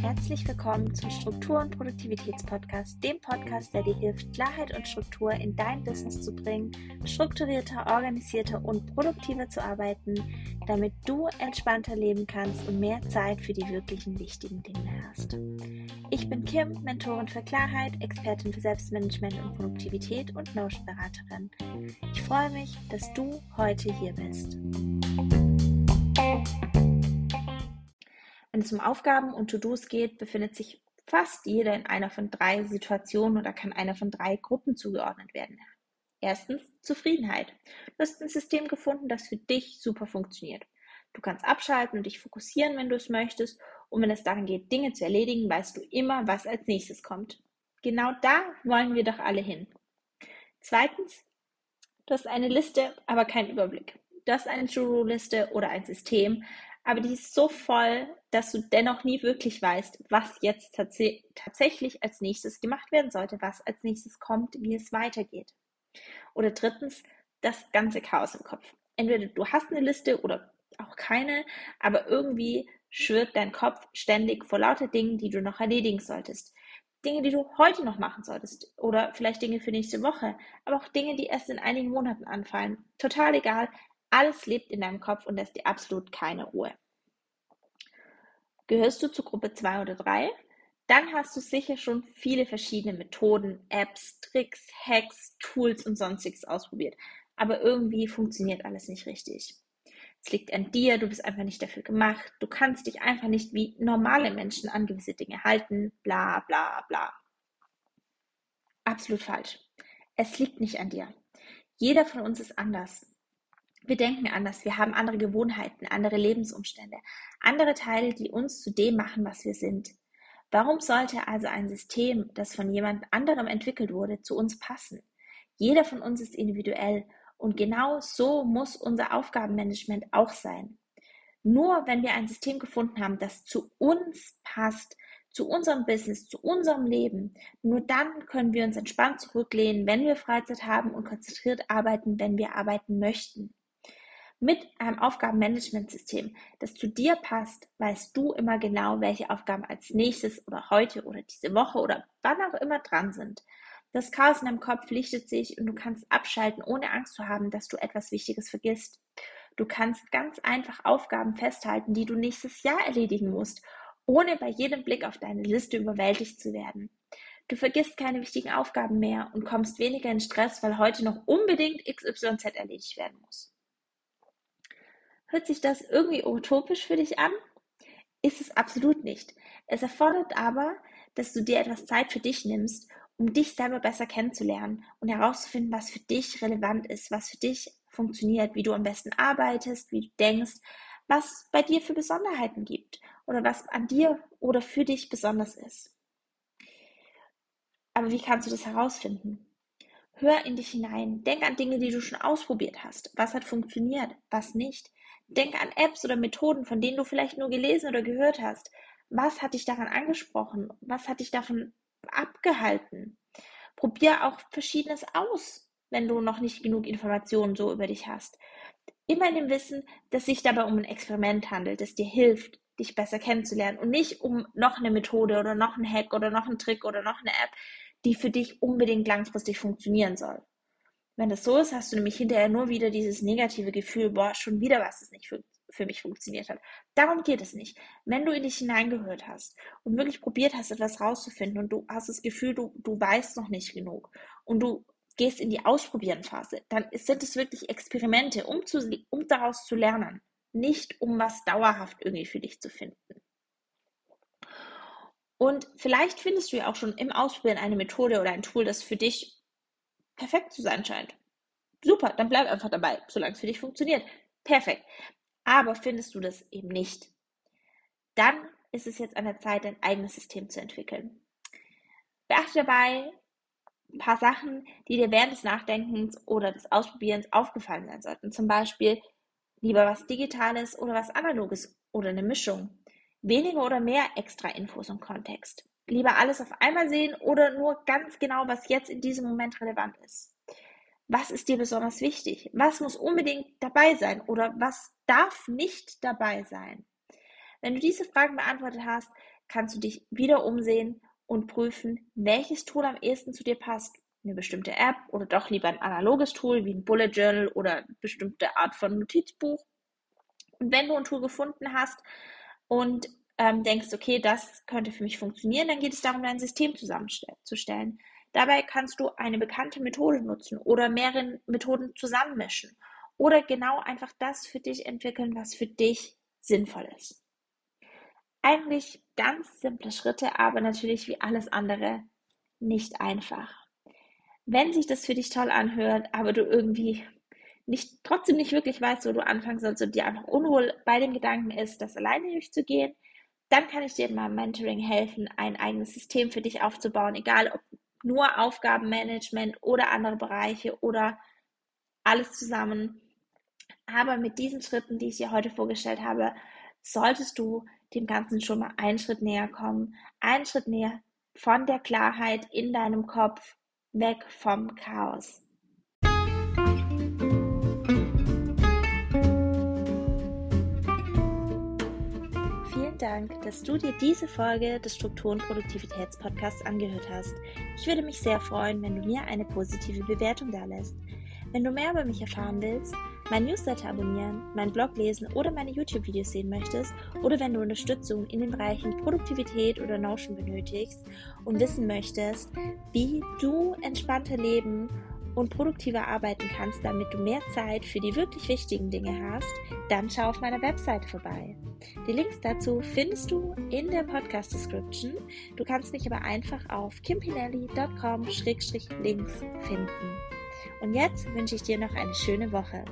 Herzlich willkommen zum Struktur- und Produktivitätspodcast, dem Podcast, der dir hilft, Klarheit und Struktur in dein Business zu bringen, strukturierter, organisierter und produktiver zu arbeiten, damit du entspannter leben kannst und mehr Zeit für die wirklichen wichtigen Dinge hast. Ich bin Kim, Mentorin für Klarheit, Expertin für Selbstmanagement und Produktivität und Notion-Beraterin. Ich freue mich, dass du heute hier bist. Wenn es um Aufgaben und To-Dos geht, befindet sich fast jeder in einer von drei Situationen oder kann einer von drei Gruppen zugeordnet werden. Erstens Zufriedenheit. Du hast ein System gefunden, das für dich super funktioniert. Du kannst abschalten und dich fokussieren, wenn du es möchtest. Und wenn es darum geht, Dinge zu erledigen, weißt du immer, was als nächstes kommt. Genau da wollen wir doch alle hin. Zweitens, du hast eine Liste, aber keinen Überblick. Du hast eine To-Do-Liste oder ein System, aber die ist so voll, dass du dennoch nie wirklich weißt, was jetzt tats tatsächlich als nächstes gemacht werden sollte, was als nächstes kommt, wie es weitergeht. Oder drittens, das ganze Chaos im Kopf. Entweder du hast eine Liste oder auch keine, aber irgendwie schwirrt dein Kopf ständig vor lauter Dingen, die du noch erledigen solltest. Dinge, die du heute noch machen solltest oder vielleicht Dinge für nächste Woche, aber auch Dinge, die erst in einigen Monaten anfallen. Total egal, alles lebt in deinem Kopf und lässt dir absolut keine Ruhe. Gehörst du zu Gruppe 2 oder 3? Dann hast du sicher schon viele verschiedene Methoden, Apps, Tricks, Hacks, Tools und sonstiges ausprobiert. Aber irgendwie funktioniert alles nicht richtig. Es liegt an dir, du bist einfach nicht dafür gemacht, du kannst dich einfach nicht wie normale Menschen an gewisse Dinge halten, bla bla bla. Absolut falsch. Es liegt nicht an dir. Jeder von uns ist anders. Wir denken anders, wir haben andere Gewohnheiten, andere Lebensumstände, andere Teile, die uns zu dem machen, was wir sind. Warum sollte also ein System, das von jemand anderem entwickelt wurde, zu uns passen? Jeder von uns ist individuell und genau so muss unser Aufgabenmanagement auch sein. Nur wenn wir ein System gefunden haben, das zu uns passt, zu unserem Business, zu unserem Leben, nur dann können wir uns entspannt zurücklehnen, wenn wir Freizeit haben und konzentriert arbeiten, wenn wir arbeiten möchten. Mit einem Aufgabenmanagementsystem, das zu dir passt, weißt du immer genau, welche Aufgaben als nächstes oder heute oder diese Woche oder wann auch immer dran sind. Das Chaos in deinem Kopf lichtet sich und du kannst abschalten, ohne Angst zu haben, dass du etwas Wichtiges vergisst. Du kannst ganz einfach Aufgaben festhalten, die du nächstes Jahr erledigen musst, ohne bei jedem Blick auf deine Liste überwältigt zu werden. Du vergisst keine wichtigen Aufgaben mehr und kommst weniger in Stress, weil heute noch unbedingt XYZ erledigt werden muss. Hört sich das irgendwie utopisch für dich an? Ist es absolut nicht. Es erfordert aber, dass du dir etwas Zeit für dich nimmst, um dich selber besser kennenzulernen und herauszufinden, was für dich relevant ist, was für dich funktioniert, wie du am besten arbeitest, wie du denkst, was bei dir für Besonderheiten gibt oder was an dir oder für dich besonders ist. Aber wie kannst du das herausfinden? Hör in dich hinein, denk an Dinge, die du schon ausprobiert hast. Was hat funktioniert, was nicht? Denk an Apps oder Methoden, von denen du vielleicht nur gelesen oder gehört hast. Was hat dich daran angesprochen? Was hat dich davon abgehalten? Probier auch Verschiedenes aus, wenn du noch nicht genug Informationen so über dich hast. Immer in dem Wissen, dass sich dabei um ein Experiment handelt, das dir hilft, dich besser kennenzulernen und nicht um noch eine Methode oder noch einen Hack oder noch einen Trick oder noch eine App, die für dich unbedingt langfristig funktionieren soll. Wenn das so ist, hast du nämlich hinterher nur wieder dieses negative Gefühl, boah, schon wieder was, das nicht für, für mich funktioniert hat. Darum geht es nicht. Wenn du in dich hineingehört hast und wirklich probiert hast, etwas rauszufinden und du hast das Gefühl, du, du weißt noch nicht genug und du gehst in die Ausprobieren-Phase, dann sind es wirklich Experimente, um, zu, um daraus zu lernen, nicht um was dauerhaft irgendwie für dich zu finden. Und vielleicht findest du ja auch schon im Ausprobieren eine Methode oder ein Tool, das für dich perfekt zu sein scheint. Super, dann bleib einfach dabei, solange es für dich funktioniert. Perfekt. Aber findest du das eben nicht, dann ist es jetzt an der Zeit, dein eigenes System zu entwickeln. Beachte dabei ein paar Sachen, die dir während des Nachdenkens oder des Ausprobierens aufgefallen sein sollten. Zum Beispiel lieber was Digitales oder was Analoges oder eine Mischung. Weniger oder mehr extra Infos und Kontext lieber alles auf einmal sehen oder nur ganz genau, was jetzt in diesem Moment relevant ist. Was ist dir besonders wichtig? Was muss unbedingt dabei sein oder was darf nicht dabei sein? Wenn du diese Fragen beantwortet hast, kannst du dich wieder umsehen und prüfen, welches Tool am ehesten zu dir passt. Eine bestimmte App oder doch lieber ein analoges Tool wie ein Bullet Journal oder eine bestimmte Art von Notizbuch. Und wenn du ein Tool gefunden hast und ähm, denkst, okay, das könnte für mich funktionieren, dann geht es darum, dein System zusammenzustellen. Dabei kannst du eine bekannte Methode nutzen oder mehrere Methoden zusammenmischen oder genau einfach das für dich entwickeln, was für dich sinnvoll ist. Eigentlich ganz simple Schritte, aber natürlich wie alles andere nicht einfach. Wenn sich das für dich toll anhört, aber du irgendwie nicht, trotzdem nicht wirklich weißt, wo du anfangen sollst und dir einfach unwohl bei dem Gedanken ist, das alleine durchzugehen, dann kann ich dir in meinem Mentoring helfen, ein eigenes System für dich aufzubauen, egal ob nur Aufgabenmanagement oder andere Bereiche oder alles zusammen. Aber mit diesen Schritten, die ich dir heute vorgestellt habe, solltest du dem Ganzen schon mal einen Schritt näher kommen, einen Schritt näher von der Klarheit in deinem Kopf, weg vom Chaos. Dank, dass du dir diese Folge des Struktur- und Produktivitätspodcasts angehört hast. Ich würde mich sehr freuen, wenn du mir eine positive Bewertung da lässt. Wenn du mehr über mich erfahren willst, mein Newsletter abonnieren, meinen Blog lesen oder meine YouTube-Videos sehen möchtest oder wenn du Unterstützung in den Bereichen Produktivität oder Notion benötigst und wissen möchtest, wie du entspannter leben und produktiver arbeiten kannst, damit du mehr Zeit für die wirklich wichtigen Dinge hast, dann schau auf meiner Website vorbei. Die Links dazu findest du in der Podcast Description. Du kannst mich aber einfach auf kimpinelli.com-links finden. Und jetzt wünsche ich dir noch eine schöne Woche.